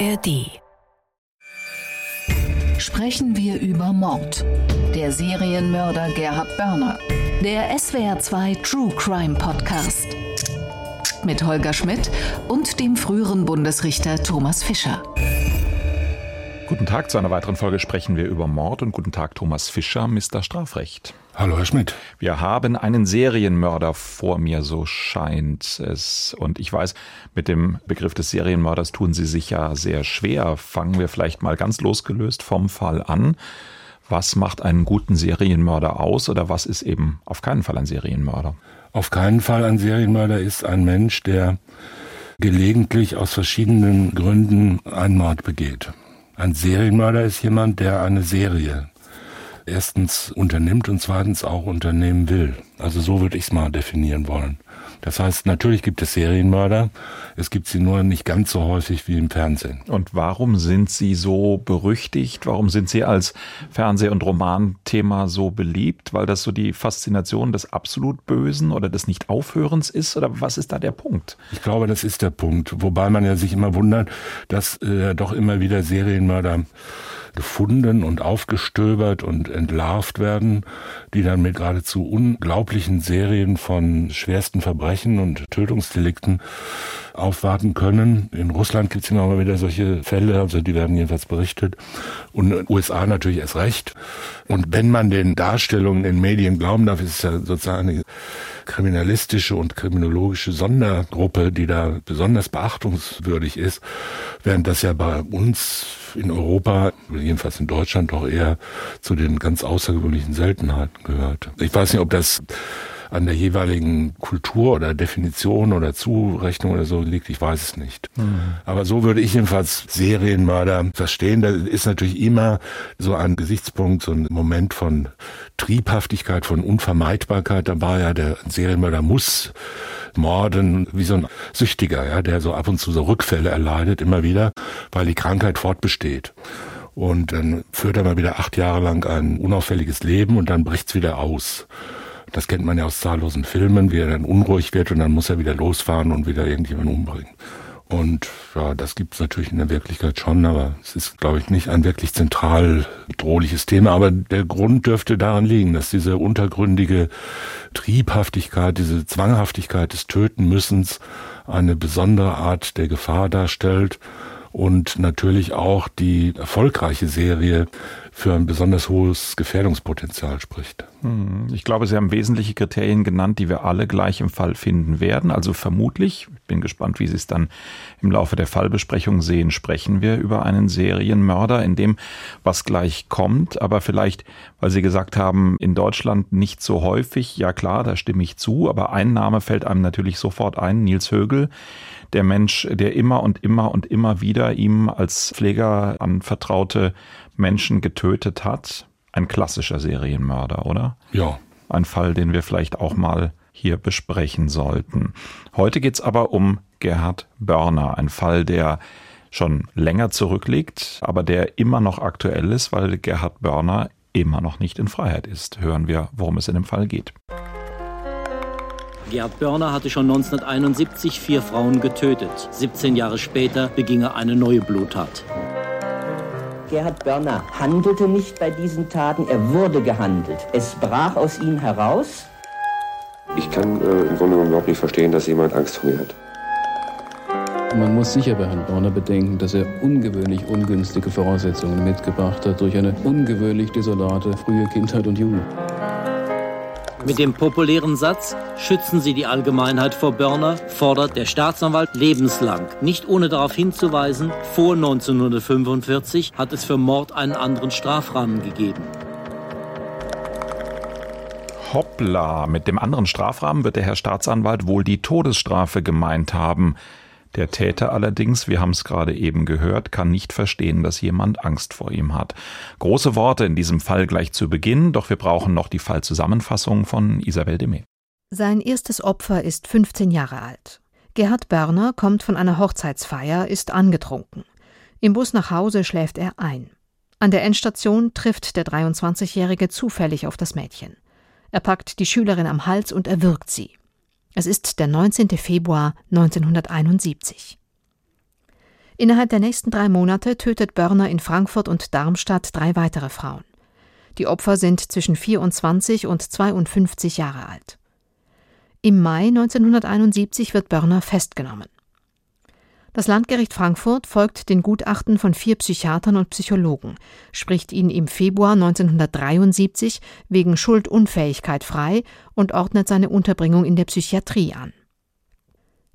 ARD. Sprechen wir über Mord. Der Serienmörder Gerhard Börner. Der SWR2 True Crime Podcast. Mit Holger Schmidt und dem früheren Bundesrichter Thomas Fischer. Guten Tag, zu einer weiteren Folge sprechen wir über Mord und guten Tag, Thomas Fischer, Mr. Strafrecht. Hallo, Herr Schmidt. Wir haben einen Serienmörder vor mir, so scheint es. Und ich weiß, mit dem Begriff des Serienmörders tun Sie sich ja sehr schwer. Fangen wir vielleicht mal ganz losgelöst vom Fall an. Was macht einen guten Serienmörder aus oder was ist eben auf keinen Fall ein Serienmörder? Auf keinen Fall ein Serienmörder ist ein Mensch, der gelegentlich aus verschiedenen Gründen einen Mord begeht. Ein Serienmörder ist jemand, der eine Serie erstens unternimmt und zweitens auch unternehmen will. Also so würde ich es mal definieren wollen. Das heißt, natürlich gibt es Serienmörder, es gibt sie nur nicht ganz so häufig wie im Fernsehen. Und warum sind sie so berüchtigt? Warum sind sie als Fernseh- und Romanthema so beliebt? Weil das so die Faszination des absolut Bösen oder des Nicht-Aufhörens ist? Oder was ist da der Punkt? Ich glaube, das ist der Punkt. Wobei man ja sich immer wundert, dass äh, doch immer wieder Serienmörder gefunden und aufgestöbert und entlarvt werden, die dann mit geradezu unglaublichen Serien von schwersten Verbrechen und Tötungsdelikten aufwarten können. In Russland gibt es immer mal wieder solche Fälle, also die werden jedenfalls berichtet. Und in den USA natürlich erst recht. Und wenn man den Darstellungen in Medien glauben darf, ist es ja sozusagen eine kriminalistische und kriminologische Sondergruppe, die da besonders beachtungswürdig ist, während das ja bei uns in Europa, jedenfalls in Deutschland, doch eher zu den ganz außergewöhnlichen Seltenheiten gehört. Ich weiß nicht, ob das an der jeweiligen Kultur oder Definition oder Zurechnung oder so liegt, ich weiß es nicht. Mhm. Aber so würde ich jedenfalls Serienmörder verstehen. Da ist natürlich immer so ein Gesichtspunkt, so ein Moment von Triebhaftigkeit, von Unvermeidbarkeit dabei. Ja, der Serienmörder muss morden, wie so ein Süchtiger, ja, der so ab und zu so Rückfälle erleidet, immer wieder, weil die Krankheit fortbesteht. Und dann führt er mal wieder acht Jahre lang ein unauffälliges Leben und dann bricht's wieder aus. Das kennt man ja aus zahllosen Filmen, wie er dann unruhig wird und dann muss er wieder losfahren und wieder irgendjemanden umbringen. Und ja, das gibt es natürlich in der Wirklichkeit schon, aber es ist, glaube ich, nicht ein wirklich zentral bedrohliches Thema. Aber der Grund dürfte daran liegen, dass diese untergründige Triebhaftigkeit, diese Zwanghaftigkeit des Tötenmüssens eine besondere Art der Gefahr darstellt und natürlich auch die erfolgreiche Serie für ein besonders hohes Gefährdungspotenzial spricht. Hm, ich glaube, Sie haben wesentliche Kriterien genannt, die wir alle gleich im Fall finden werden. Also vermutlich, ich bin gespannt, wie Sie es dann im Laufe der Fallbesprechung sehen, sprechen wir über einen Serienmörder, in dem was gleich kommt. Aber vielleicht, weil Sie gesagt haben, in Deutschland nicht so häufig. Ja klar, da stimme ich zu. Aber ein Name fällt einem natürlich sofort ein, Nils Högel der Mensch, der immer und immer und immer wieder ihm als Pfleger anvertraute Menschen getötet hat. Ein klassischer Serienmörder, oder? Ja. Ein Fall, den wir vielleicht auch mal hier besprechen sollten. Heute geht's aber um Gerhard Börner, ein Fall, der schon länger zurückliegt, aber der immer noch aktuell ist, weil Gerhard Börner immer noch nicht in Freiheit ist. Hören wir, worum es in dem Fall geht. Gerhard Börner hatte schon 1971 vier Frauen getötet. 17 Jahre später beging er eine neue Bluttat. Gerhard Börner handelte nicht bei diesen Taten, er wurde gehandelt. Es brach aus ihm heraus. Ich kann äh, im Grunde genommen überhaupt nicht verstehen, dass jemand Angst vor mir hat. Man muss sicher bei Herrn Börner bedenken, dass er ungewöhnlich ungünstige Voraussetzungen mitgebracht hat durch eine ungewöhnlich desolate frühe Kindheit und Jugend. Mit dem populären Satz Schützen Sie die Allgemeinheit vor Börner fordert der Staatsanwalt lebenslang. Nicht ohne darauf hinzuweisen, vor 1945 hat es für Mord einen anderen Strafrahmen gegeben. Hoppla, mit dem anderen Strafrahmen wird der Herr Staatsanwalt wohl die Todesstrafe gemeint haben. Der Täter allerdings, wir haben es gerade eben gehört, kann nicht verstehen, dass jemand Angst vor ihm hat. Große Worte in diesem Fall gleich zu Beginn, doch wir brauchen noch die Fallzusammenfassung von Isabel Demey. Sein erstes Opfer ist 15 Jahre alt. Gerhard Börner kommt von einer Hochzeitsfeier, ist angetrunken. Im Bus nach Hause schläft er ein. An der Endstation trifft der 23-Jährige zufällig auf das Mädchen. Er packt die Schülerin am Hals und erwürgt sie. Es ist der 19. Februar 1971. Innerhalb der nächsten drei Monate tötet Börner in Frankfurt und Darmstadt drei weitere Frauen. Die Opfer sind zwischen 24 und 52 Jahre alt. Im Mai 1971 wird Börner festgenommen. Das Landgericht Frankfurt folgt den Gutachten von vier Psychiatern und Psychologen, spricht ihn im Februar 1973 wegen Schuldunfähigkeit frei und ordnet seine Unterbringung in der Psychiatrie an.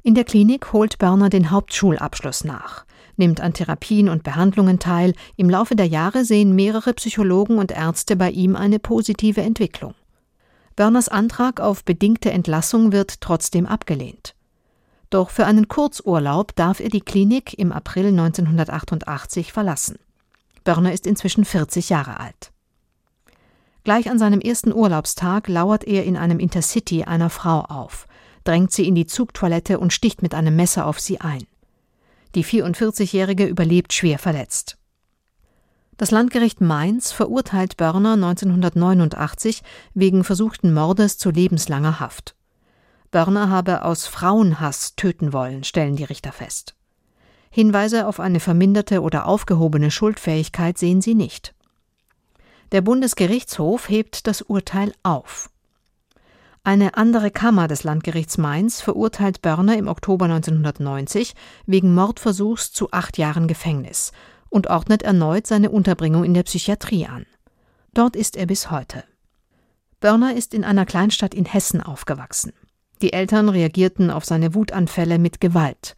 In der Klinik holt Börner den Hauptschulabschluss nach, nimmt an Therapien und Behandlungen teil. Im Laufe der Jahre sehen mehrere Psychologen und Ärzte bei ihm eine positive Entwicklung. Börners Antrag auf bedingte Entlassung wird trotzdem abgelehnt. Doch für einen Kurzurlaub darf er die Klinik im April 1988 verlassen. Börner ist inzwischen 40 Jahre alt. Gleich an seinem ersten Urlaubstag lauert er in einem Intercity einer Frau auf, drängt sie in die Zugtoilette und sticht mit einem Messer auf sie ein. Die 44-Jährige überlebt schwer verletzt. Das Landgericht Mainz verurteilt Börner 1989 wegen versuchten Mordes zu lebenslanger Haft. Börner habe aus Frauenhass töten wollen, stellen die Richter fest. Hinweise auf eine verminderte oder aufgehobene Schuldfähigkeit sehen sie nicht. Der Bundesgerichtshof hebt das Urteil auf. Eine andere Kammer des Landgerichts Mainz verurteilt Börner im Oktober 1990 wegen Mordversuchs zu acht Jahren Gefängnis und ordnet erneut seine Unterbringung in der Psychiatrie an. Dort ist er bis heute. Börner ist in einer Kleinstadt in Hessen aufgewachsen. Die Eltern reagierten auf seine Wutanfälle mit Gewalt.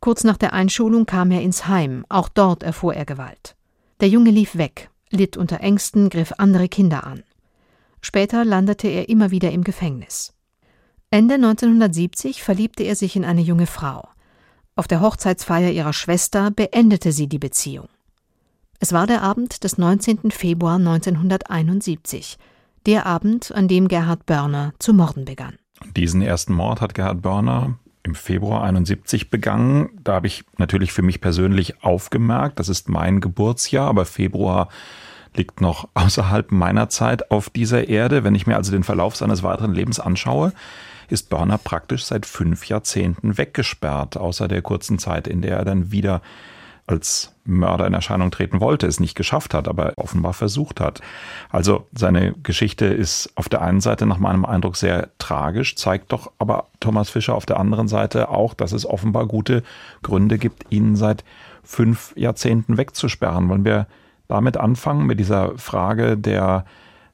Kurz nach der Einschulung kam er ins Heim, auch dort erfuhr er Gewalt. Der Junge lief weg, litt unter Ängsten, griff andere Kinder an. Später landete er immer wieder im Gefängnis. Ende 1970 verliebte er sich in eine junge Frau. Auf der Hochzeitsfeier ihrer Schwester beendete sie die Beziehung. Es war der Abend des 19. Februar 1971, der Abend, an dem Gerhard Börner zu morden begann. Diesen ersten Mord hat Gerhard Börner im Februar 71 begangen. Da habe ich natürlich für mich persönlich aufgemerkt, das ist mein Geburtsjahr, aber Februar liegt noch außerhalb meiner Zeit auf dieser Erde. Wenn ich mir also den Verlauf seines weiteren Lebens anschaue, ist Börner praktisch seit fünf Jahrzehnten weggesperrt, außer der kurzen Zeit, in der er dann wieder als Mörder in Erscheinung treten wollte, es nicht geschafft hat, aber offenbar versucht hat. Also seine Geschichte ist auf der einen Seite nach meinem Eindruck sehr tragisch, zeigt doch aber Thomas Fischer auf der anderen Seite auch, dass es offenbar gute Gründe gibt, ihn seit fünf Jahrzehnten wegzusperren. Wollen wir damit anfangen, mit dieser Frage der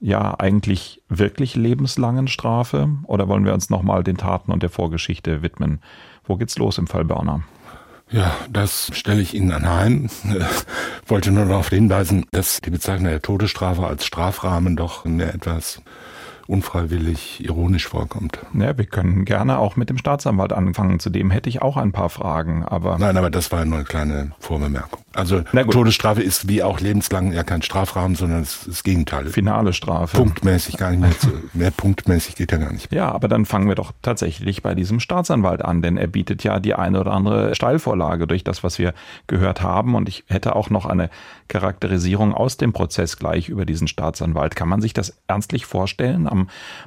ja eigentlich wirklich lebenslangen Strafe? Oder wollen wir uns nochmal den Taten und der Vorgeschichte widmen? Wo geht's los im Fall Börner? Ja, das stelle ich Ihnen anheim. Wollte nur darauf hinweisen, dass die Bezeichnung der Todesstrafe als Strafrahmen doch eine etwas unfreiwillig ironisch vorkommt. Ja, wir können gerne auch mit dem Staatsanwalt anfangen. Zudem hätte ich auch ein paar Fragen, aber. Nein, aber das war nur eine kleine Vorbemerkung. Also Todesstrafe ist wie auch lebenslang ja kein Strafrahmen, sondern das, das Gegenteil. Finale Strafe. Punktmäßig gar nicht mehr zu. mehr punktmäßig geht ja gar nicht. Ja, aber dann fangen wir doch tatsächlich bei diesem Staatsanwalt an, denn er bietet ja die eine oder andere Steilvorlage durch das, was wir gehört haben. Und ich hätte auch noch eine Charakterisierung aus dem Prozess gleich über diesen Staatsanwalt. Kann man sich das ernstlich vorstellen? Am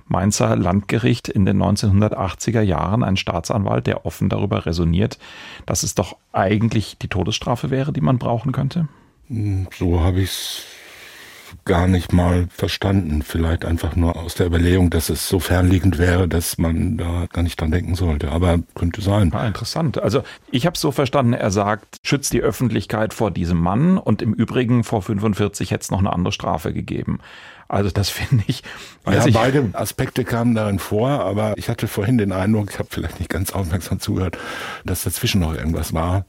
Mainzer Landgericht in den 1980er Jahren ein Staatsanwalt, der offen darüber resoniert, dass es doch eigentlich die Todesstrafe wäre, die man brauchen könnte? Hm, so habe ich es gar nicht mal verstanden. Vielleicht einfach nur aus der Überlegung, dass es so fernliegend wäre, dass man da gar nicht dran denken sollte. Aber könnte sein. Ah, interessant. Also ich habe es so verstanden, er sagt, schützt die Öffentlichkeit vor diesem Mann und im Übrigen vor 45 hätte es noch eine andere Strafe gegeben. Also das finde ich. Ja, ich, beide Aspekte kamen darin vor, aber ich hatte vorhin den Eindruck, ich habe vielleicht nicht ganz aufmerksam zugehört, dass dazwischen noch irgendwas war,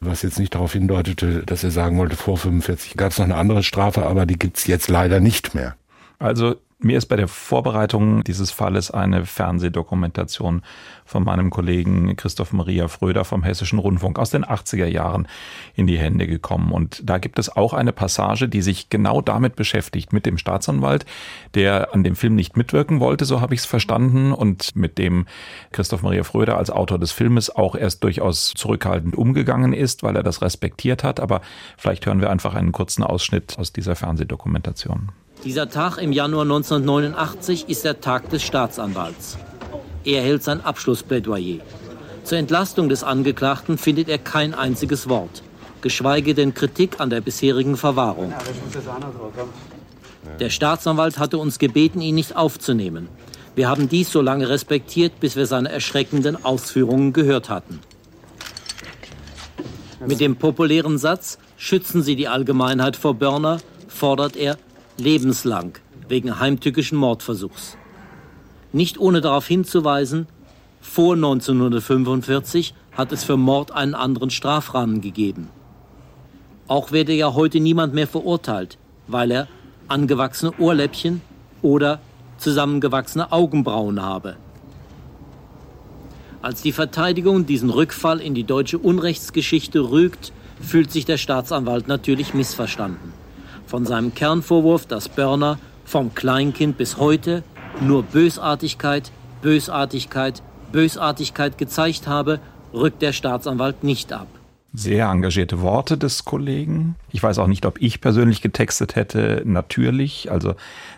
was jetzt nicht darauf hindeutete, dass er sagen wollte, vor 45 gab es noch eine andere Strafe, aber die gibt's jetzt leider nicht mehr. Also mir ist bei der Vorbereitung dieses Falles eine Fernsehdokumentation von meinem Kollegen Christoph Maria Fröder vom Hessischen Rundfunk aus den 80er Jahren in die Hände gekommen. Und da gibt es auch eine Passage, die sich genau damit beschäftigt, mit dem Staatsanwalt, der an dem Film nicht mitwirken wollte, so habe ich es verstanden, und mit dem Christoph Maria Fröder als Autor des Filmes auch erst durchaus zurückhaltend umgegangen ist, weil er das respektiert hat. Aber vielleicht hören wir einfach einen kurzen Ausschnitt aus dieser Fernsehdokumentation. Dieser Tag im Januar 1989 ist der Tag des Staatsanwalts. Er hält sein Abschlussplädoyer. Zur Entlastung des Angeklagten findet er kein einziges Wort. geschweige denn Kritik an der bisherigen Verwahrung. Der Staatsanwalt hatte uns gebeten, ihn nicht aufzunehmen. Wir haben dies so lange respektiert, bis wir seine erschreckenden Ausführungen gehört hatten. Mit dem populären Satz Schützen Sie die Allgemeinheit vor Börner fordert er lebenslang wegen heimtückischen Mordversuchs. Nicht ohne darauf hinzuweisen, vor 1945 hat es für Mord einen anderen Strafrahmen gegeben. Auch werde ja heute niemand mehr verurteilt, weil er angewachsene Ohrläppchen oder zusammengewachsene Augenbrauen habe. Als die Verteidigung diesen Rückfall in die deutsche Unrechtsgeschichte rügt, fühlt sich der Staatsanwalt natürlich missverstanden. Von seinem Kernvorwurf, dass Börner vom Kleinkind bis heute nur Bösartigkeit, Bösartigkeit, Bösartigkeit gezeigt habe, rückt der Staatsanwalt nicht ab. Sehr engagierte Worte des Kollegen. Ich weiß auch nicht, ob ich persönlich getextet hätte. Natürlich, also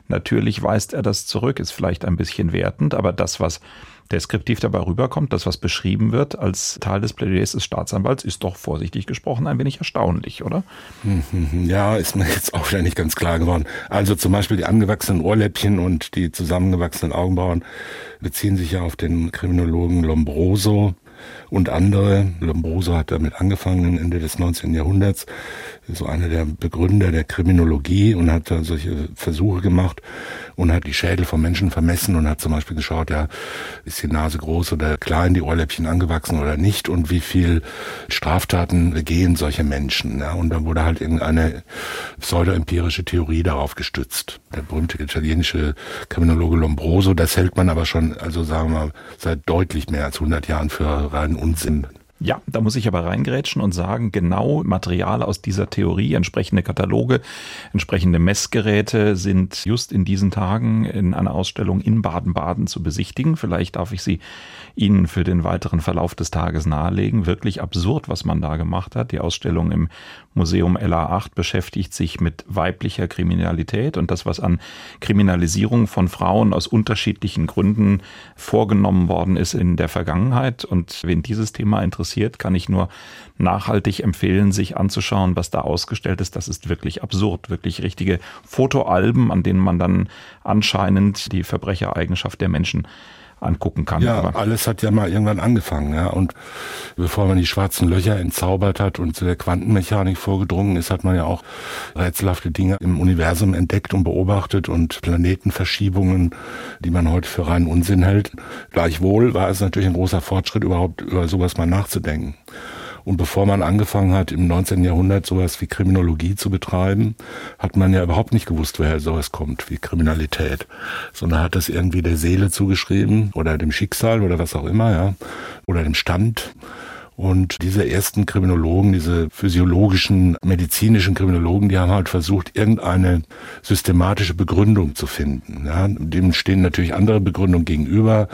natürlich weist er das zurück, ist vielleicht ein bisschen wertend, aber das, was deskriptiv dabei rüberkommt, das, was beschrieben wird als Teil des Plädoyers des Staatsanwalts, ist doch vorsichtig gesprochen ein wenig erstaunlich, oder? Ja, ist mir jetzt auch wieder nicht ganz klar geworden. Also zum Beispiel die angewachsenen Ohrläppchen und die zusammengewachsenen Augenbrauen beziehen sich ja auf den Kriminologen Lombroso, und andere. Lombroso hat damit angefangen Ende des 19. Jahrhunderts, so einer der Begründer der Kriminologie und hat da solche Versuche gemacht und hat die Schädel von Menschen vermessen und hat zum Beispiel geschaut, ja, ist die Nase groß oder klein, die Ohrläppchen angewachsen oder nicht und wie viel Straftaten begehen solche Menschen. Ja, und dann wurde halt irgendeine pseudo-empirische Theorie darauf gestützt. Der berühmte italienische Kriminologe Lombroso, das hält man aber schon, also sagen wir mal, seit deutlich mehr als 100 Jahren für reinen Unsinn. Ja, da muss ich aber reingrätschen und sagen, genau Material aus dieser Theorie, entsprechende Kataloge, entsprechende Messgeräte sind just in diesen Tagen in einer Ausstellung in Baden-Baden zu besichtigen. Vielleicht darf ich sie Ihnen für den weiteren Verlauf des Tages nahelegen. Wirklich absurd, was man da gemacht hat. Die Ausstellung im Museum LA8 beschäftigt sich mit weiblicher Kriminalität und das, was an Kriminalisierung von Frauen aus unterschiedlichen Gründen vorgenommen worden ist in der Vergangenheit. Und wen dieses Thema interessiert, kann ich nur nachhaltig empfehlen, sich anzuschauen, was da ausgestellt ist. Das ist wirklich absurd. Wirklich richtige Fotoalben, an denen man dann anscheinend die Verbrechereigenschaft der Menschen angucken kann. Ja, Aber alles hat ja mal irgendwann angefangen, ja. Und bevor man die schwarzen Löcher entzaubert hat und zu der Quantenmechanik vorgedrungen ist, hat man ja auch rätselhafte Dinge im Universum entdeckt und beobachtet und Planetenverschiebungen, die man heute für reinen Unsinn hält. Gleichwohl war es natürlich ein großer Fortschritt, überhaupt über sowas mal nachzudenken. Und bevor man angefangen hat, im 19. Jahrhundert sowas wie Kriminologie zu betreiben, hat man ja überhaupt nicht gewusst, woher sowas kommt wie Kriminalität, sondern hat das irgendwie der Seele zugeschrieben oder dem Schicksal oder was auch immer, ja, oder dem Stand. Und diese ersten Kriminologen, diese physiologischen, medizinischen Kriminologen, die haben halt versucht, irgendeine systematische Begründung zu finden. Ja, dem stehen natürlich andere Begründungen gegenüber,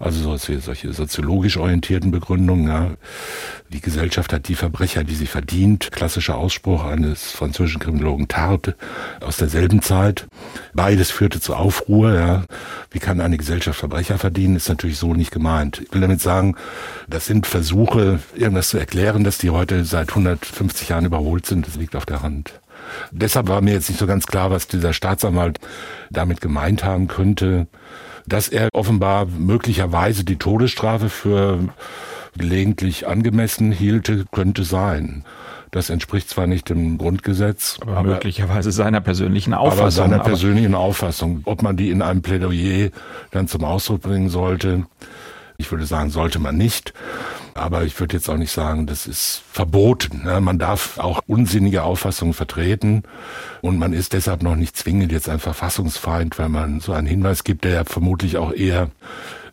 also solche soziologisch orientierten Begründungen. Ja. Die Gesellschaft hat die Verbrecher, die sie verdient. Klassischer Ausspruch eines französischen Kriminologen Tarte aus derselben Zeit. Beides führte zu Aufruhr. Ja. Wie kann eine Gesellschaft Verbrecher verdienen, ist natürlich so nicht gemeint. Ich will damit sagen, das sind Versuche, irgendwas zu erklären, dass die heute seit 150 Jahren überholt sind, das liegt auf der Hand. Deshalb war mir jetzt nicht so ganz klar, was dieser Staatsanwalt damit gemeint haben könnte, dass er offenbar möglicherweise die Todesstrafe für gelegentlich angemessen hielte, könnte sein. Das entspricht zwar nicht dem Grundgesetz, aber, aber möglicherweise seiner persönlichen Auffassung. Aber seiner persönlichen Auffassung. Ob man die in einem Plädoyer dann zum Ausdruck bringen sollte, ich würde sagen, sollte man nicht. Aber ich würde jetzt auch nicht sagen, das ist verboten. Ne? Man darf auch unsinnige Auffassungen vertreten und man ist deshalb noch nicht zwingend jetzt ein Verfassungsfeind, weil man so einen Hinweis gibt, der ja vermutlich auch eher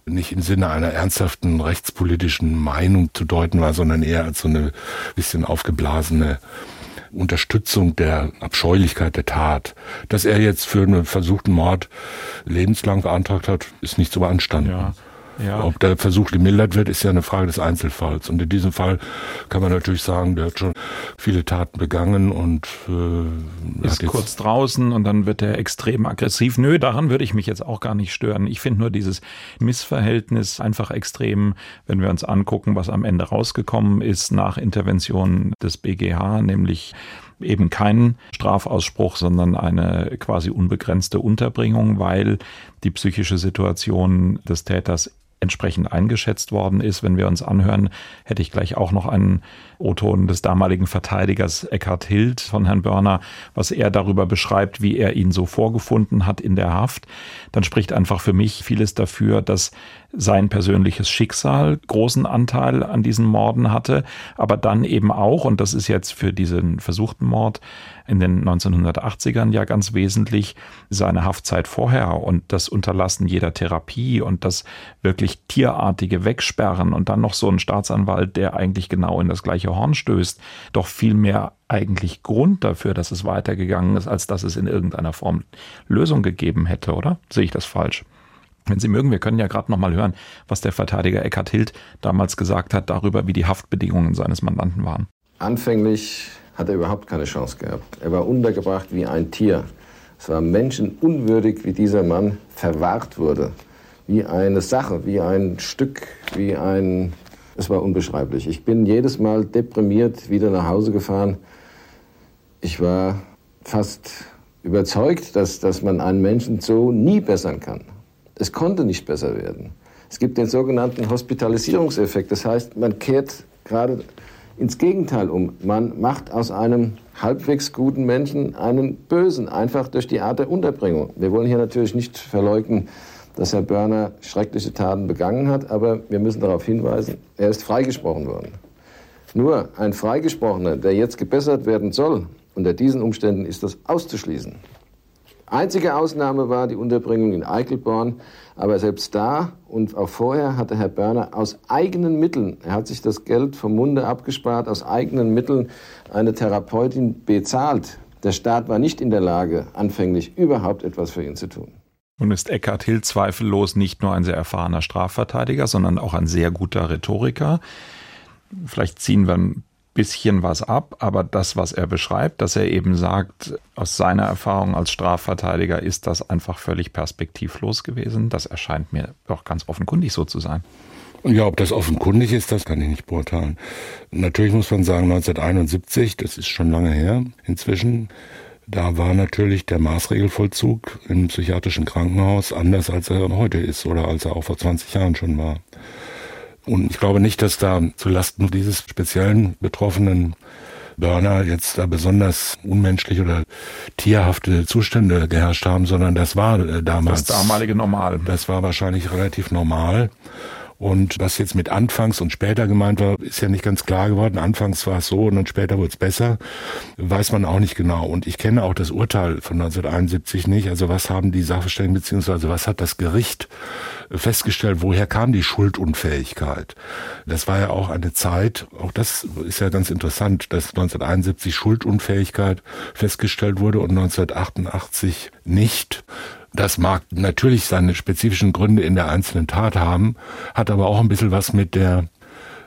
nicht im Sinne einer ernsthaften rechtspolitischen Meinung zu deuten war, sondern eher als so eine bisschen aufgeblasene Unterstützung der Abscheulichkeit der Tat. Dass er jetzt für einen versuchten Mord lebenslang beantragt hat, ist nicht zu beanstanden. Ja. Ja. Ob der Versuch gemildert wird, ist ja eine Frage des Einzelfalls. Und in diesem Fall kann man natürlich sagen, der hat schon viele Taten begangen und äh, ist kurz draußen und dann wird er extrem aggressiv. Nö, daran würde ich mich jetzt auch gar nicht stören. Ich finde nur dieses Missverhältnis einfach extrem, wenn wir uns angucken, was am Ende rausgekommen ist nach Intervention des BGH, nämlich eben keinen Strafausspruch, sondern eine quasi unbegrenzte Unterbringung, weil die psychische Situation des Täters entsprechend eingeschätzt worden ist. Wenn wir uns anhören, hätte ich gleich auch noch einen O-Ton des damaligen Verteidigers Eckhard Hild von Herrn Börner, was er darüber beschreibt, wie er ihn so vorgefunden hat in der Haft. Dann spricht einfach für mich vieles dafür, dass sein persönliches Schicksal großen Anteil an diesen Morden hatte, aber dann eben auch, und das ist jetzt für diesen versuchten Mord in den 1980ern ja ganz wesentlich, seine Haftzeit vorher und das Unterlassen jeder Therapie und das wirklich tierartige Wegsperren und dann noch so ein Staatsanwalt, der eigentlich genau in das gleiche Horn stößt, doch viel mehr eigentlich Grund dafür, dass es weitergegangen ist, als dass es in irgendeiner Form Lösung gegeben hätte, oder? Sehe ich das falsch? Wenn Sie mögen, wir können ja gerade noch mal hören, was der Verteidiger Eckhard Hild damals gesagt hat darüber, wie die Haftbedingungen seines Mandanten waren. Anfänglich hat er überhaupt keine Chance gehabt. Er war untergebracht wie ein Tier. Es war menschenunwürdig, wie dieser Mann verwahrt wurde. Wie eine Sache, wie ein Stück, wie ein... Es war unbeschreiblich. Ich bin jedes Mal deprimiert wieder nach Hause gefahren. Ich war fast überzeugt, dass, dass man einen Menschen so nie bessern kann. Es konnte nicht besser werden. Es gibt den sogenannten Hospitalisierungseffekt. Das heißt, man kehrt gerade ins Gegenteil um. Man macht aus einem halbwegs guten Menschen einen bösen, einfach durch die Art der Unterbringung. Wir wollen hier natürlich nicht verleugnen, dass Herr Börner schreckliche Taten begangen hat, aber wir müssen darauf hinweisen, er ist freigesprochen worden. Nur ein Freigesprochener, der jetzt gebessert werden soll, unter diesen Umständen ist das auszuschließen. Einzige Ausnahme war die Unterbringung in Eichelborn. Aber selbst da und auch vorher hatte Herr Börner aus eigenen Mitteln, er hat sich das Geld vom Munde abgespart, aus eigenen Mitteln eine Therapeutin bezahlt. Der Staat war nicht in der Lage, anfänglich überhaupt etwas für ihn zu tun. Nun ist Eckhard Hill zweifellos nicht nur ein sehr erfahrener Strafverteidiger, sondern auch ein sehr guter Rhetoriker. Vielleicht ziehen wir ein bisschen was ab, aber das, was er beschreibt, dass er eben sagt, aus seiner Erfahrung als Strafverteidiger ist das einfach völlig perspektivlos gewesen, das erscheint mir doch ganz offenkundig so zu sein. Ja, ob das offenkundig ist, das kann ich nicht beurteilen. Natürlich muss man sagen, 1971, das ist schon lange her inzwischen, da war natürlich der Maßregelvollzug im psychiatrischen Krankenhaus anders, als er heute ist oder als er auch vor 20 Jahren schon war. Und ich glaube nicht, dass da zulasten dieses speziellen betroffenen Burner jetzt da besonders unmenschlich oder tierhafte Zustände geherrscht haben, sondern das war äh, damals. Das damalige Normal. Das war wahrscheinlich relativ normal. Und was jetzt mit anfangs und später gemeint war, ist ja nicht ganz klar geworden. Anfangs war es so und dann später wurde es besser. Weiß man auch nicht genau. Und ich kenne auch das Urteil von 1971 nicht. Also was haben die Sachverständigen beziehungsweise was hat das Gericht festgestellt, woher kam die Schuldunfähigkeit? Das war ja auch eine Zeit, auch das ist ja ganz interessant, dass 1971 Schuldunfähigkeit festgestellt wurde und 1988 nicht. Das mag natürlich seine spezifischen Gründe in der einzelnen Tat haben, hat aber auch ein bisschen was mit der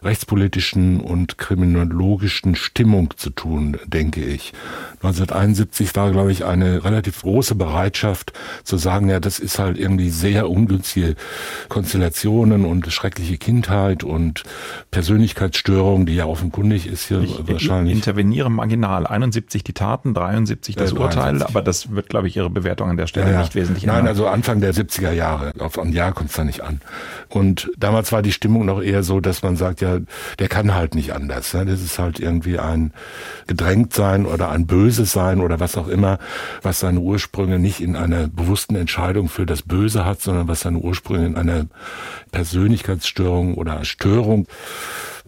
rechtspolitischen und kriminologischen Stimmung zu tun, denke ich. 1971 war, glaube ich, eine relativ große Bereitschaft zu sagen, ja, das ist halt irgendwie sehr ungünstige Konstellationen und schreckliche Kindheit und Persönlichkeitsstörung, die ja offenkundig ist hier ich wahrscheinlich. Ich interveniere marginal. 71 die Taten, 73 das ja, Urteil, aber das wird, glaube ich, Ihre Bewertung an der Stelle ja, ja. nicht wesentlich ändern. Nein, also Anfang der 70er Jahre. Auf ein Jahr kommt es da nicht an. Und damals war die Stimmung noch eher so, dass man sagt, ja, der kann halt nicht anders. Ne? Das ist halt irgendwie ein Gedrängtsein oder ein Böses sein oder was auch immer, was seine Ursprünge nicht in einer bewussten Entscheidung für das Böse hat, sondern was seine Ursprünge in einer Persönlichkeitsstörung oder Störung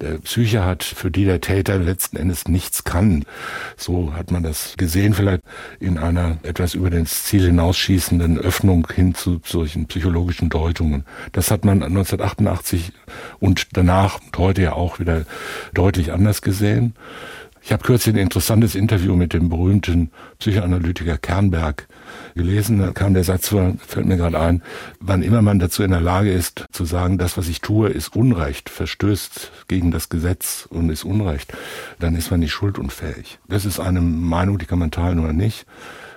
der Psyche hat, für die der Täter letzten Endes nichts kann. So hat man das gesehen, vielleicht in einer etwas über das Ziel hinausschießenden Öffnung hin zu solchen psychologischen Deutungen. Das hat man 1988 und danach und heute ja auch wieder deutlich anders gesehen. Ich habe kürzlich ein interessantes Interview mit dem berühmten Psychoanalytiker Kernberg gelesen. Da kam der Satz, fällt mir gerade ein, wann immer man dazu in der Lage ist, zu sagen, das, was ich tue, ist Unrecht, verstößt gegen das Gesetz und ist Unrecht, dann ist man nicht schuldunfähig. Das ist eine Meinung, die kann man teilen oder nicht.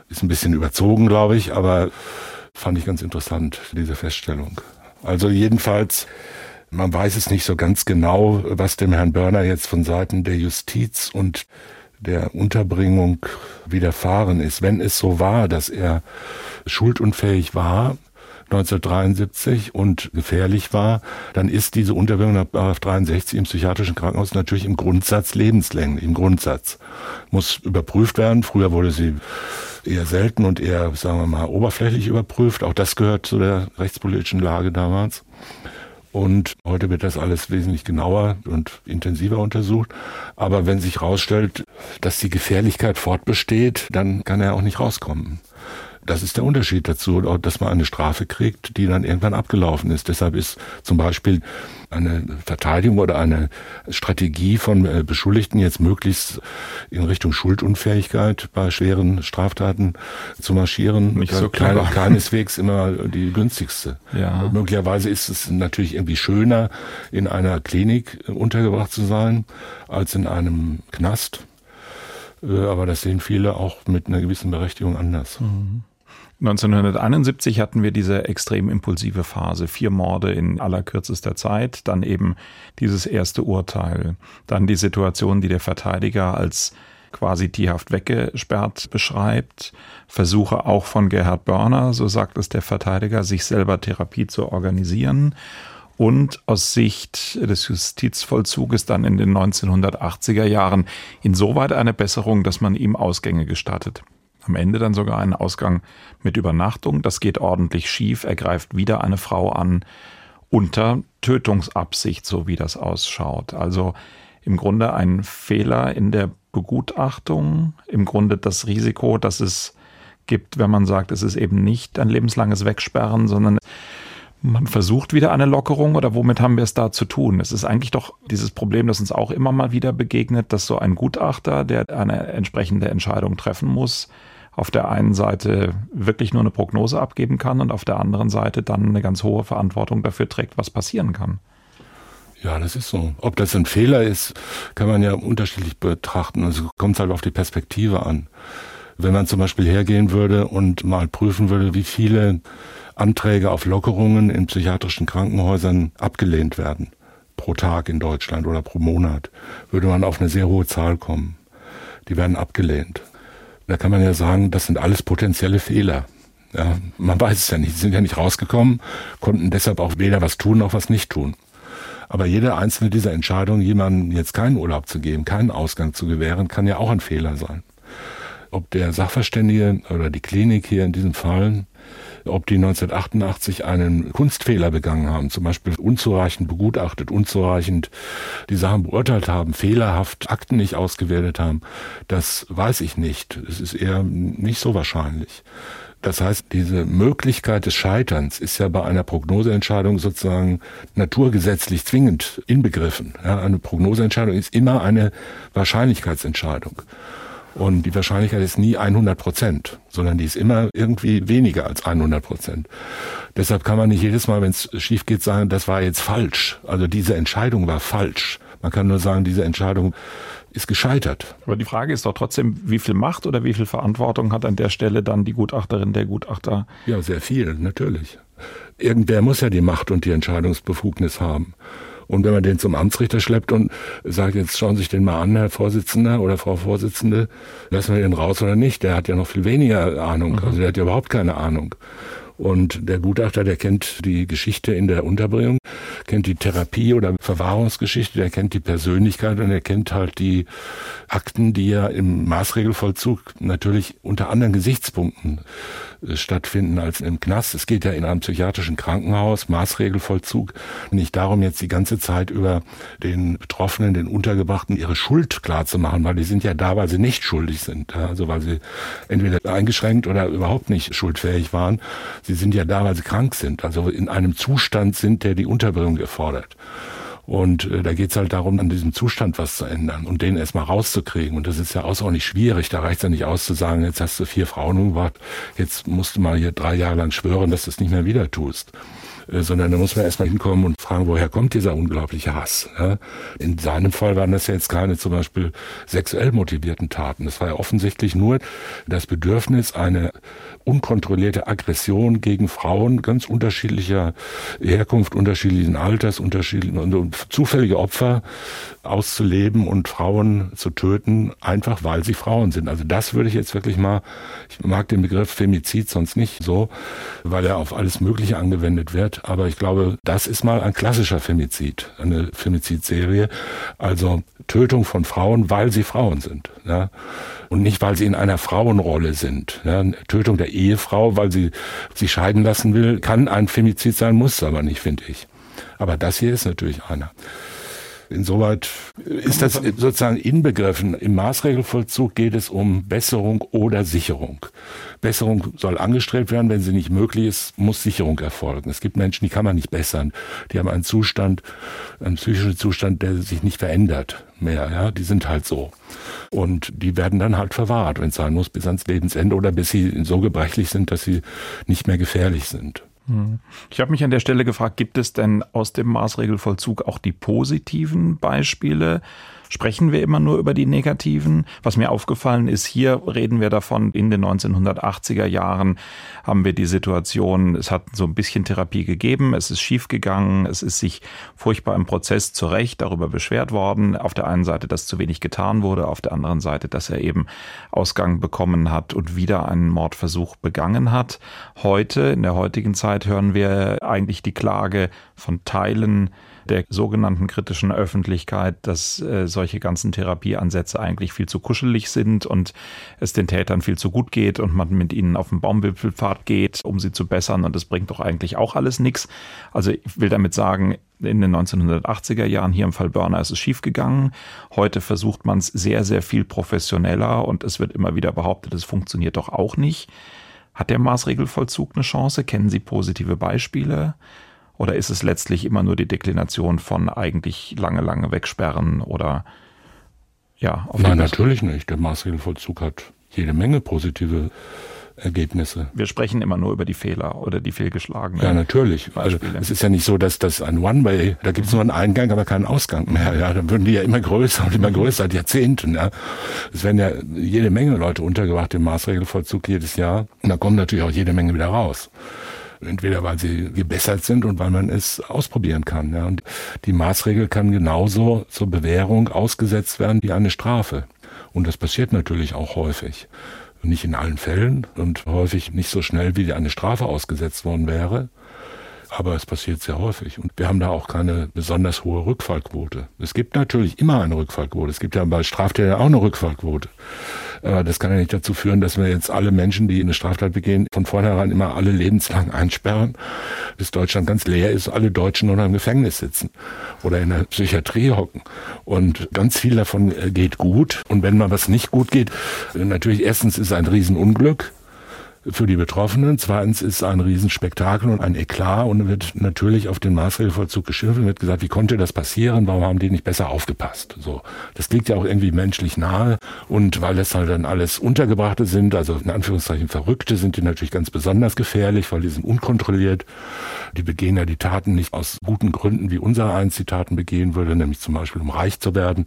Ist ein bisschen überzogen, glaube ich, aber fand ich ganz interessant, diese Feststellung. Also jedenfalls man weiß es nicht so ganz genau, was dem Herrn Börner jetzt von Seiten der Justiz und der Unterbringung widerfahren ist. Wenn es so war, dass er schuldunfähig war, 1973 und gefährlich war, dann ist diese Unterbringung nach 63 im psychiatrischen Krankenhaus natürlich im Grundsatz lebenslänglich, im Grundsatz. Muss überprüft werden. Früher wurde sie eher selten und eher, sagen wir mal, oberflächlich überprüft. Auch das gehört zu der rechtspolitischen Lage damals. Und heute wird das alles wesentlich genauer und intensiver untersucht. Aber wenn sich herausstellt, dass die Gefährlichkeit fortbesteht, dann kann er auch nicht rauskommen. Das ist der Unterschied dazu, dass man eine Strafe kriegt, die dann irgendwann abgelaufen ist. Deshalb ist zum Beispiel eine Verteidigung oder eine Strategie von äh, Beschuldigten jetzt möglichst in Richtung Schuldunfähigkeit bei schweren Straftaten zu marschieren. Nicht so klar. Keineswegs immer die günstigste. Ja. Möglicherweise ist es natürlich irgendwie schöner, in einer Klinik untergebracht zu sein, als in einem Knast. Äh, aber das sehen viele auch mit einer gewissen Berechtigung anders. Mhm. 1971 hatten wir diese extrem impulsive Phase, vier Morde in allerkürzester Zeit, dann eben dieses erste Urteil, dann die Situation, die der Verteidiger als quasi tierhaft weggesperrt beschreibt, Versuche auch von Gerhard Börner, so sagt es der Verteidiger, sich selber Therapie zu organisieren und aus Sicht des Justizvollzuges dann in den 1980er Jahren insoweit eine Besserung, dass man ihm Ausgänge gestattet am Ende dann sogar einen Ausgang mit Übernachtung. Das geht ordentlich schief. Er greift wieder eine Frau an unter Tötungsabsicht, so wie das ausschaut. Also im Grunde ein Fehler in der Begutachtung, im Grunde das Risiko, dass es gibt, wenn man sagt, es ist eben nicht ein lebenslanges Wegsperren, sondern man versucht wieder eine Lockerung oder womit haben wir es da zu tun? Es ist eigentlich doch dieses Problem, das uns auch immer mal wieder begegnet, dass so ein Gutachter, der eine entsprechende Entscheidung treffen muss, auf der einen Seite wirklich nur eine Prognose abgeben kann und auf der anderen Seite dann eine ganz hohe Verantwortung dafür trägt, was passieren kann. Ja, das ist so. Ob das ein Fehler ist, kann man ja unterschiedlich betrachten. Also kommt halt auf die Perspektive an. Wenn man zum Beispiel hergehen würde und mal prüfen würde, wie viele Anträge auf Lockerungen in psychiatrischen Krankenhäusern abgelehnt werden, pro Tag in Deutschland oder pro Monat, würde man auf eine sehr hohe Zahl kommen. Die werden abgelehnt. Da kann man ja sagen, das sind alles potenzielle Fehler. Ja, man weiß es ja nicht. Sie sind ja nicht rausgekommen, konnten deshalb auch weder was tun noch was nicht tun. Aber jede einzelne dieser Entscheidungen, jemandem jetzt keinen Urlaub zu geben, keinen Ausgang zu gewähren, kann ja auch ein Fehler sein. Ob der Sachverständige oder die Klinik hier in diesem Fall ob die 1988 einen Kunstfehler begangen haben, zum Beispiel unzureichend begutachtet, unzureichend die Sachen beurteilt haben, fehlerhaft Akten nicht ausgewertet haben, das weiß ich nicht. Es ist eher nicht so wahrscheinlich. Das heißt, diese Möglichkeit des Scheiterns ist ja bei einer Prognoseentscheidung sozusagen naturgesetzlich zwingend inbegriffen. Ja, eine Prognoseentscheidung ist immer eine Wahrscheinlichkeitsentscheidung. Und die Wahrscheinlichkeit ist nie 100 Prozent, sondern die ist immer irgendwie weniger als 100 Prozent. Deshalb kann man nicht jedes Mal, wenn es schief geht, sagen, das war jetzt falsch. Also diese Entscheidung war falsch. Man kann nur sagen, diese Entscheidung ist gescheitert. Aber die Frage ist doch trotzdem, wie viel Macht oder wie viel Verantwortung hat an der Stelle dann die Gutachterin, der Gutachter? Ja, sehr viel, natürlich. Irgendwer muss ja die Macht und die Entscheidungsbefugnis haben. Und wenn man den zum Amtsrichter schleppt und sagt, jetzt schauen Sie sich den mal an, Herr Vorsitzender oder Frau Vorsitzende, lassen wir den raus oder nicht, der hat ja noch viel weniger Ahnung. Mhm. Also der hat ja überhaupt keine Ahnung. Und der Gutachter, der kennt die Geschichte in der Unterbringung, kennt die Therapie oder Verwahrungsgeschichte, der kennt die Persönlichkeit und er kennt halt die Akten, die ja im Maßregelvollzug natürlich unter anderen Gesichtspunkten stattfinden als im Knast. Es geht ja in einem psychiatrischen Krankenhaus, Maßregelvollzug, nicht darum, jetzt die ganze Zeit über den Betroffenen, den Untergebrachten ihre Schuld klarzumachen, weil die sind ja da, weil sie nicht schuldig sind. Also weil sie entweder eingeschränkt oder überhaupt nicht schuldfähig waren. Sie sind ja da, weil sie krank sind, also in einem Zustand sind, der die Unterbringung erfordert. Und äh, da geht's halt darum, an diesem Zustand was zu ändern und den erstmal rauszukriegen. Und das ist ja außerordentlich schwierig. Da reicht ja nicht aus zu sagen, jetzt hast du vier Frauen umgebracht, jetzt musst du mal hier drei Jahre lang schwören, dass du es nicht mehr wieder tust. Äh, sondern da muss man erstmal hinkommen und fragen, woher kommt dieser unglaubliche Hass. In seinem Fall waren das ja jetzt keine zum Beispiel sexuell motivierten Taten. Das war ja offensichtlich nur das Bedürfnis, eine unkontrollierte Aggression gegen Frauen ganz unterschiedlicher Herkunft, unterschiedlichen Alters, unterschiedlichen und zufällige Opfer auszuleben und Frauen zu töten, einfach weil sie Frauen sind. Also das würde ich jetzt wirklich mal, ich mag den Begriff Femizid sonst nicht so, weil er auf alles Mögliche angewendet wird, aber ich glaube, das ist mal ein klassischer Femizid, eine Femizidserie, also Tötung von Frauen, weil sie Frauen sind. Ja? Und nicht, weil sie in einer Frauenrolle sind. Ja? Tötung der Ehefrau, weil sie sich scheiden lassen will, kann ein Femizid sein, muss aber nicht, finde ich. Aber das hier ist natürlich einer. Insoweit ist das sozusagen inbegriffen. Im Maßregelvollzug geht es um Besserung oder Sicherung. Besserung soll angestrebt werden. Wenn sie nicht möglich ist, muss Sicherung erfolgen. Es gibt Menschen, die kann man nicht bessern. Die haben einen Zustand, einen psychischen Zustand, der sich nicht verändert mehr. Ja, die sind halt so. Und die werden dann halt verwahrt, wenn es sein muss, bis ans Lebensende oder bis sie so gebrechlich sind, dass sie nicht mehr gefährlich sind. Hm. Ich habe mich an der Stelle gefragt, gibt es denn aus dem Maßregelvollzug auch die positiven Beispiele? Sprechen wir immer nur über die negativen. Was mir aufgefallen ist, hier reden wir davon, in den 1980er Jahren haben wir die Situation, es hat so ein bisschen Therapie gegeben, es ist schiefgegangen, es ist sich furchtbar im Prozess zu Recht darüber beschwert worden. Auf der einen Seite, dass zu wenig getan wurde, auf der anderen Seite, dass er eben Ausgang bekommen hat und wieder einen Mordversuch begangen hat. Heute, in der heutigen Zeit, hören wir eigentlich die Klage von Teilen der sogenannten kritischen Öffentlichkeit, dass äh, solche ganzen Therapieansätze eigentlich viel zu kuschelig sind und es den Tätern viel zu gut geht und man mit ihnen auf den Baumwipfelpfad geht, um sie zu bessern und das bringt doch eigentlich auch alles nichts. Also ich will damit sagen, in den 1980er Jahren hier im Fall Burner ist es schiefgegangen. Heute versucht man es sehr, sehr viel professioneller und es wird immer wieder behauptet, es funktioniert doch auch nicht. Hat der Maßregelvollzug eine Chance? Kennen Sie positive Beispiele? Oder ist es letztlich immer nur die Deklination von eigentlich lange, lange wegsperren oder ja? Nein, natürlich nicht. Der Maßregelvollzug hat jede Menge positive Ergebnisse. Wir sprechen immer nur über die Fehler oder die fehlgeschlagenen. Ja, natürlich. Also, es ist ja nicht so, dass das ein One-Way, da gibt es nur einen Eingang, aber keinen Ausgang mehr. Ja, dann würden die ja immer größer und immer größer seit Jahrzehnten. Ja. Es werden ja jede Menge Leute untergebracht im Maßregelvollzug jedes Jahr. Und da kommen natürlich auch jede Menge wieder raus. Entweder weil sie gebessert sind und weil man es ausprobieren kann. Ja. Und die Maßregel kann genauso zur Bewährung ausgesetzt werden wie eine Strafe. Und das passiert natürlich auch häufig. Nicht in allen Fällen und häufig nicht so schnell, wie eine Strafe ausgesetzt worden wäre aber es passiert sehr häufig. Und wir haben da auch keine besonders hohe Rückfallquote. Es gibt natürlich immer eine Rückfallquote. Es gibt ja bei Straftätern auch eine Rückfallquote. Aber das kann ja nicht dazu führen, dass wir jetzt alle Menschen, die eine Straftat begehen, von vornherein immer alle lebenslang einsperren, bis Deutschland ganz leer ist, alle Deutschen nur noch im Gefängnis sitzen oder in der Psychiatrie hocken. Und ganz viel davon äh, geht gut. Und wenn mal was nicht gut geht, natürlich erstens ist ein Riesenunglück für die Betroffenen. Zweitens ist ein Riesenspektakel und ein Eklat und wird natürlich auf den Maßregelvollzug geschimpft und wird gesagt, wie konnte das passieren? Warum haben die nicht besser aufgepasst? So. Das liegt ja auch irgendwie menschlich nahe und weil das halt dann alles Untergebrachte sind, also in Anführungszeichen Verrückte, sind die natürlich ganz besonders gefährlich, weil die sind unkontrolliert. Die begehen ja die Taten nicht aus guten Gründen, wie unser eins die Taten begehen würde, nämlich zum Beispiel um reich zu werden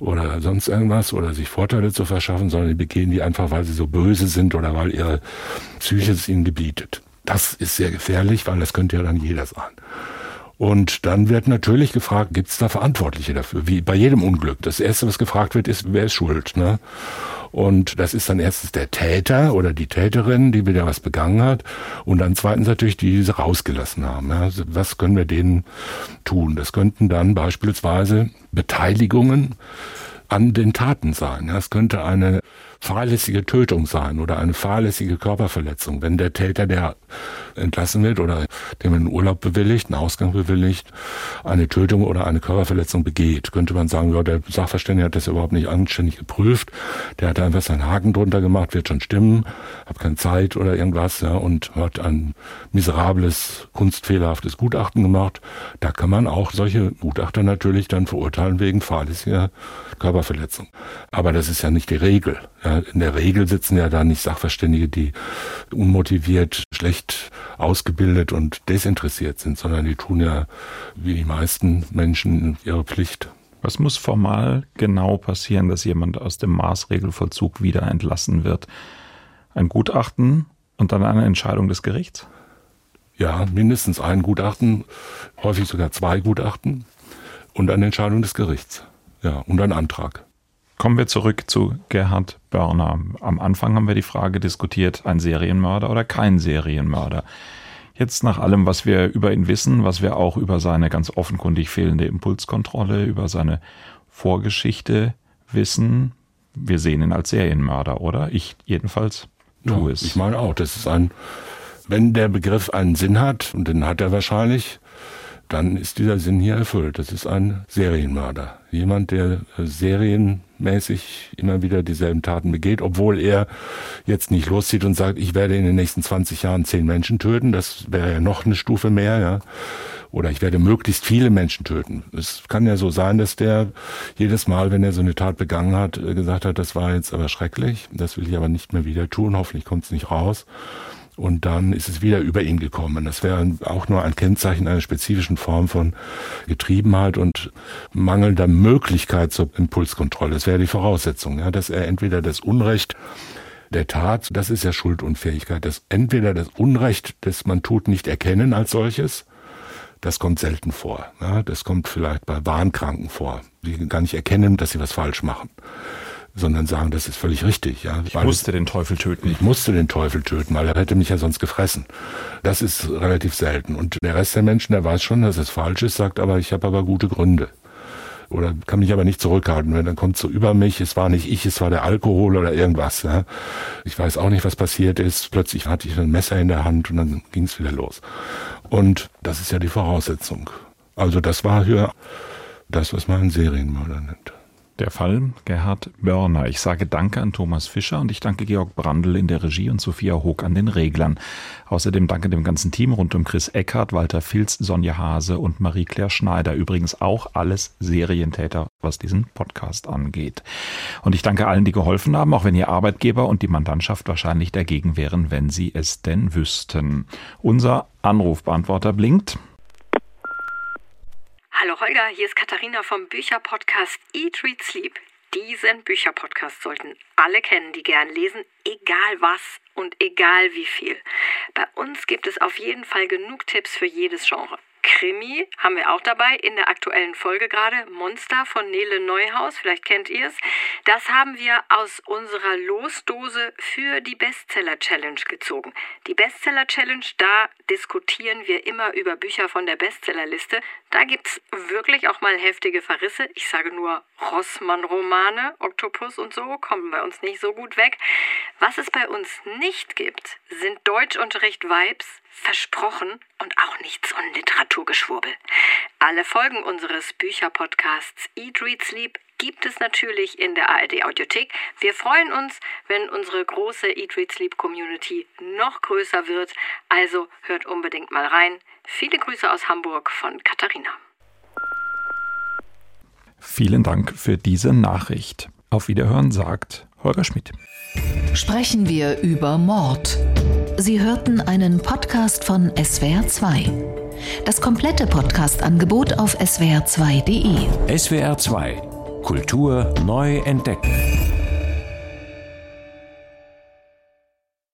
oder sonst irgendwas oder sich Vorteile zu verschaffen, sondern die begehen die einfach, weil sie so böse sind oder weil ihre Psyche es ihnen gebietet. Das ist sehr gefährlich, weil das könnte ja dann jeder sein. Und dann wird natürlich gefragt, gibt es da Verantwortliche dafür? Wie bei jedem Unglück. Das Erste, was gefragt wird, ist, wer ist schuld? Ne? Und das ist dann erstens der Täter oder die Täterin, die wieder was begangen hat. Und dann zweitens natürlich die, die sie rausgelassen haben. Also was können wir denen tun? Das könnten dann beispielsweise Beteiligungen an den Taten sein. Es könnte eine fahrlässige Tötung sein oder eine fahrlässige Körperverletzung. Wenn der Täter, der entlassen wird oder dem einen Urlaub bewilligt, einen Ausgang bewilligt, eine Tötung oder eine Körperverletzung begeht, könnte man sagen, ja, der Sachverständige hat das überhaupt nicht anständig geprüft, der hat einfach seinen Haken drunter gemacht, wird schon stimmen, hat keine Zeit oder irgendwas, ja, und hat ein miserables, kunstfehlerhaftes Gutachten gemacht. Da kann man auch solche Gutachter natürlich dann verurteilen wegen fahrlässiger Körperverletzung. Aber das ist ja nicht die Regel. Ja, in der Regel sitzen ja da nicht Sachverständige, die unmotiviert, schlecht ausgebildet und desinteressiert sind, sondern die tun ja wie die meisten Menschen ihre Pflicht. Was muss formal genau passieren, dass jemand aus dem Maßregelvollzug wieder entlassen wird? Ein Gutachten und dann eine Entscheidung des Gerichts? Ja, mindestens ein Gutachten, häufig sogar zwei Gutachten und eine Entscheidung des Gerichts. Ja, und ein Antrag. Kommen wir zurück zu Gerhard Börner. Am Anfang haben wir die Frage diskutiert, ein Serienmörder oder kein Serienmörder. Jetzt nach allem, was wir über ihn wissen, was wir auch über seine ganz offenkundig fehlende Impulskontrolle, über seine Vorgeschichte wissen, wir sehen ihn als Serienmörder, oder? Ich jedenfalls tue ja, es. Ich meine auch, das ist ein, wenn der Begriff einen Sinn hat, und den hat er wahrscheinlich, dann ist dieser Sinn hier erfüllt. Das ist ein Serienmörder. Jemand, der serienmäßig immer wieder dieselben Taten begeht, obwohl er jetzt nicht loszieht und sagt, ich werde in den nächsten 20 Jahren zehn Menschen töten. Das wäre ja noch eine Stufe mehr, ja. Oder ich werde möglichst viele Menschen töten. Es kann ja so sein, dass der jedes Mal, wenn er so eine Tat begangen hat, gesagt hat, das war jetzt aber schrecklich, das will ich aber nicht mehr wieder tun, hoffentlich kommt es nicht raus. Und dann ist es wieder über ihn gekommen. Das wäre auch nur ein Kennzeichen einer spezifischen Form von Getriebenheit und mangelnder Möglichkeit zur Impulskontrolle. Das wäre die Voraussetzung, ja, dass er entweder das Unrecht der Tat, das ist ja Schuldunfähigkeit, dass entweder das Unrecht, das man tut, nicht erkennen als solches, das kommt selten vor. Ja, das kommt vielleicht bei Wahnkranken vor, die gar nicht erkennen, dass sie was falsch machen sondern sagen, das ist völlig richtig. Ja, ich musste den Teufel töten. Ich musste den Teufel töten, weil er hätte mich ja sonst gefressen. Das ist relativ selten. Und der Rest der Menschen, der weiß schon, dass es falsch ist, sagt aber, ich habe aber gute Gründe. Oder kann mich aber nicht zurückhalten. Wenn dann kommt so über mich, es war nicht ich, es war der Alkohol oder irgendwas. Ja. Ich weiß auch nicht, was passiert ist. Plötzlich hatte ich ein Messer in der Hand und dann ging es wieder los. Und das ist ja die Voraussetzung. Also das war hier das, was man einen Serienmörder nennt. Der Fall Gerhard Börner. Ich sage Danke an Thomas Fischer und ich danke Georg Brandl in der Regie und Sophia Hoog an den Reglern. Außerdem danke dem ganzen Team rund um Chris Eckhardt, Walter Filz, Sonja Hase und Marie-Claire Schneider. Übrigens auch alles Serientäter, was diesen Podcast angeht. Und ich danke allen, die geholfen haben, auch wenn ihr Arbeitgeber und die Mandantschaft wahrscheinlich dagegen wären, wenn sie es denn wüssten. Unser Anrufbeantworter blinkt. Hallo Holger, hier ist Katharina vom Bücherpodcast Eat, Read, Sleep. Diesen Bücherpodcast sollten alle kennen, die gern lesen, egal was und egal wie viel. Bei uns gibt es auf jeden Fall genug Tipps für jedes Genre. Krimi haben wir auch dabei in der aktuellen Folge gerade. Monster von Nele Neuhaus, vielleicht kennt ihr es. Das haben wir aus unserer Losdose für die Bestseller Challenge gezogen. Die Bestseller Challenge, da diskutieren wir immer über Bücher von der Bestsellerliste. Da gibt es wirklich auch mal heftige Verrisse. Ich sage nur Rossmann-Romane, Oktopus und so, kommen bei uns nicht so gut weg. Was es bei uns nicht gibt, sind Deutschunterricht-Vibes, versprochen und auch nichts und Literaturgeschwurbel. Alle Folgen unseres Bücherpodcasts Eat, Read, Sleep gibt es natürlich in der ARD Audiothek. Wir freuen uns, wenn unsere große Eat, Read, Sleep Community noch größer wird. Also hört unbedingt mal rein. Viele Grüße aus Hamburg von Katharina. Vielen Dank für diese Nachricht. Auf Wiederhören sagt Holger Schmidt. Sprechen wir über Mord. Sie hörten einen Podcast von SWR2. Das komplette Podcast-Angebot auf swr2.de. SWR2 Kultur neu entdecken.